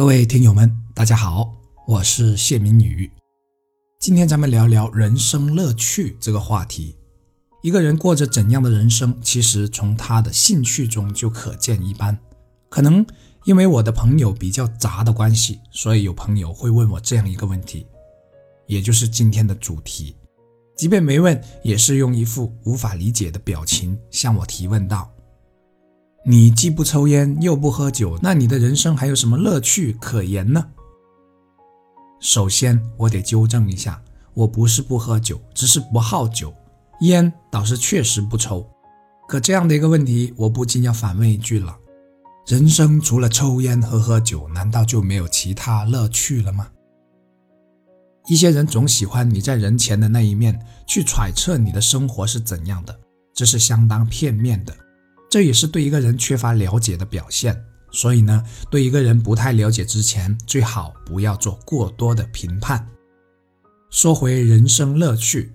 各位听友们，大家好，我是谢明宇。今天咱们聊聊人生乐趣这个话题。一个人过着怎样的人生，其实从他的兴趣中就可见一斑。可能因为我的朋友比较杂的关系，所以有朋友会问我这样一个问题，也就是今天的主题。即便没问，也是用一副无法理解的表情向我提问道：“你既不抽烟又不喝酒，那你的人生还有什么乐趣可言呢？”首先，我得纠正一下，我不是不喝酒，只是不好酒，烟倒是确实不抽。可这样的一个问题，我不禁要反问一句了：人生除了抽烟和喝酒，难道就没有其他乐趣了吗？一些人总喜欢你在人前的那一面去揣测你的生活是怎样的，这是相当片面的，这也是对一个人缺乏了解的表现。所以呢，对一个人不太了解之前，最好不要做过多的评判。说回人生乐趣，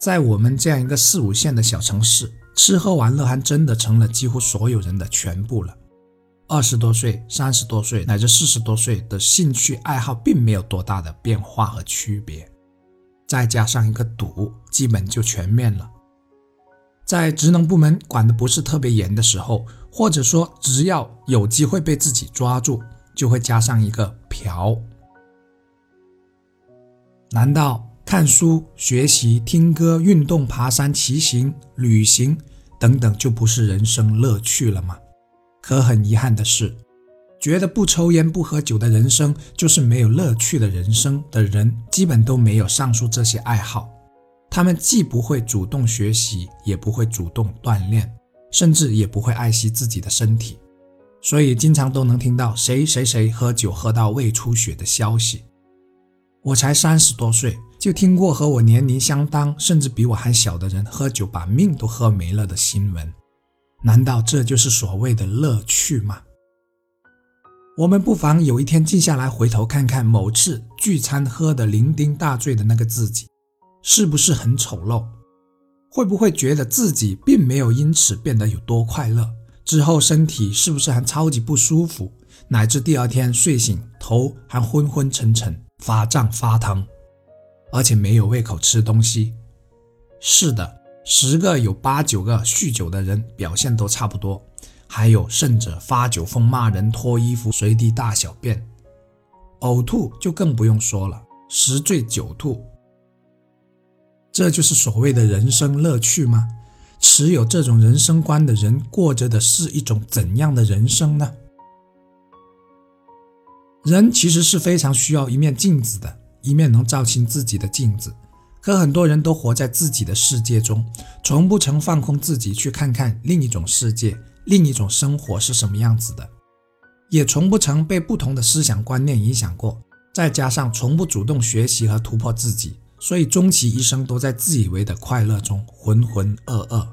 在我们这样一个四五线的小城市，吃喝玩乐还真的成了几乎所有人的全部了。二十多岁、三十多岁乃至四十多岁的兴趣爱好并没有多大的变化和区别，再加上一个赌，基本就全面了。在职能部门管的不是特别严的时候，或者说只要有机会被自己抓住，就会加上一个嫖。难道看书、学习、听歌、运动、爬山、骑行、旅行等等就不是人生乐趣了吗？可很遗憾的是，觉得不抽烟不喝酒的人生就是没有乐趣的人生的人，基本都没有上述这些爱好。他们既不会主动学习，也不会主动锻炼，甚至也不会爱惜自己的身体，所以经常都能听到谁谁谁喝酒喝到胃出血的消息。我才三十多岁，就听过和我年龄相当，甚至比我还小的人喝酒把命都喝没了的新闻。难道这就是所谓的乐趣吗？我们不妨有一天静下来，回头看看某次聚餐喝得酩酊大醉的那个自己，是不是很丑陋？会不会觉得自己并没有因此变得有多快乐？之后身体是不是还超级不舒服？乃至第二天睡醒头还昏昏沉沉、发胀发疼，而且没有胃口吃东西？是的。十个有八九个酗酒的人表现都差不多，还有甚者发酒疯骂人、脱衣服、随地大小便、呕吐就更不用说了，十醉九吐。这就是所谓的人生乐趣吗？持有这种人生观的人过着的是一种怎样的人生呢？人其实是非常需要一面镜子的，一面能照清自己的镜子。可很多人都活在自己的世界中，从不曾放空自己去看看另一种世界、另一种生活是什么样子的，也从不曾被不同的思想观念影响过。再加上从不主动学习和突破自己，所以终其一生都在自以为的快乐中浑浑噩噩。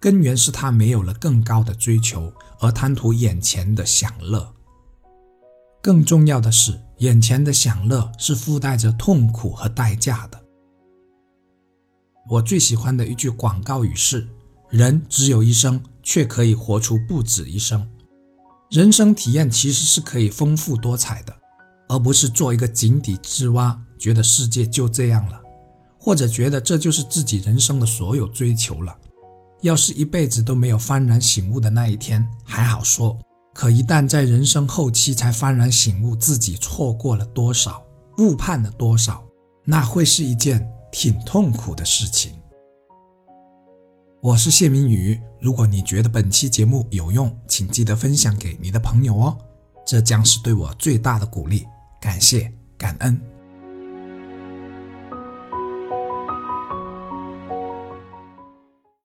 根源是他没有了更高的追求，而贪图眼前的享乐。更重要的是，眼前的享乐是附带着痛苦和代价的。我最喜欢的一句广告语是：“人只有一生，却可以活出不止一生。”人生体验其实是可以丰富多彩的，而不是做一个井底之蛙，觉得世界就这样了，或者觉得这就是自己人生的所有追求了。要是一辈子都没有幡然醒悟的那一天，还好说；可一旦在人生后期才幡然醒悟自己错过了多少，误判了多少，那会是一件。挺痛苦的事情。我是谢明宇，如果你觉得本期节目有用，请记得分享给你的朋友哦，这将是对我最大的鼓励。感谢，感恩。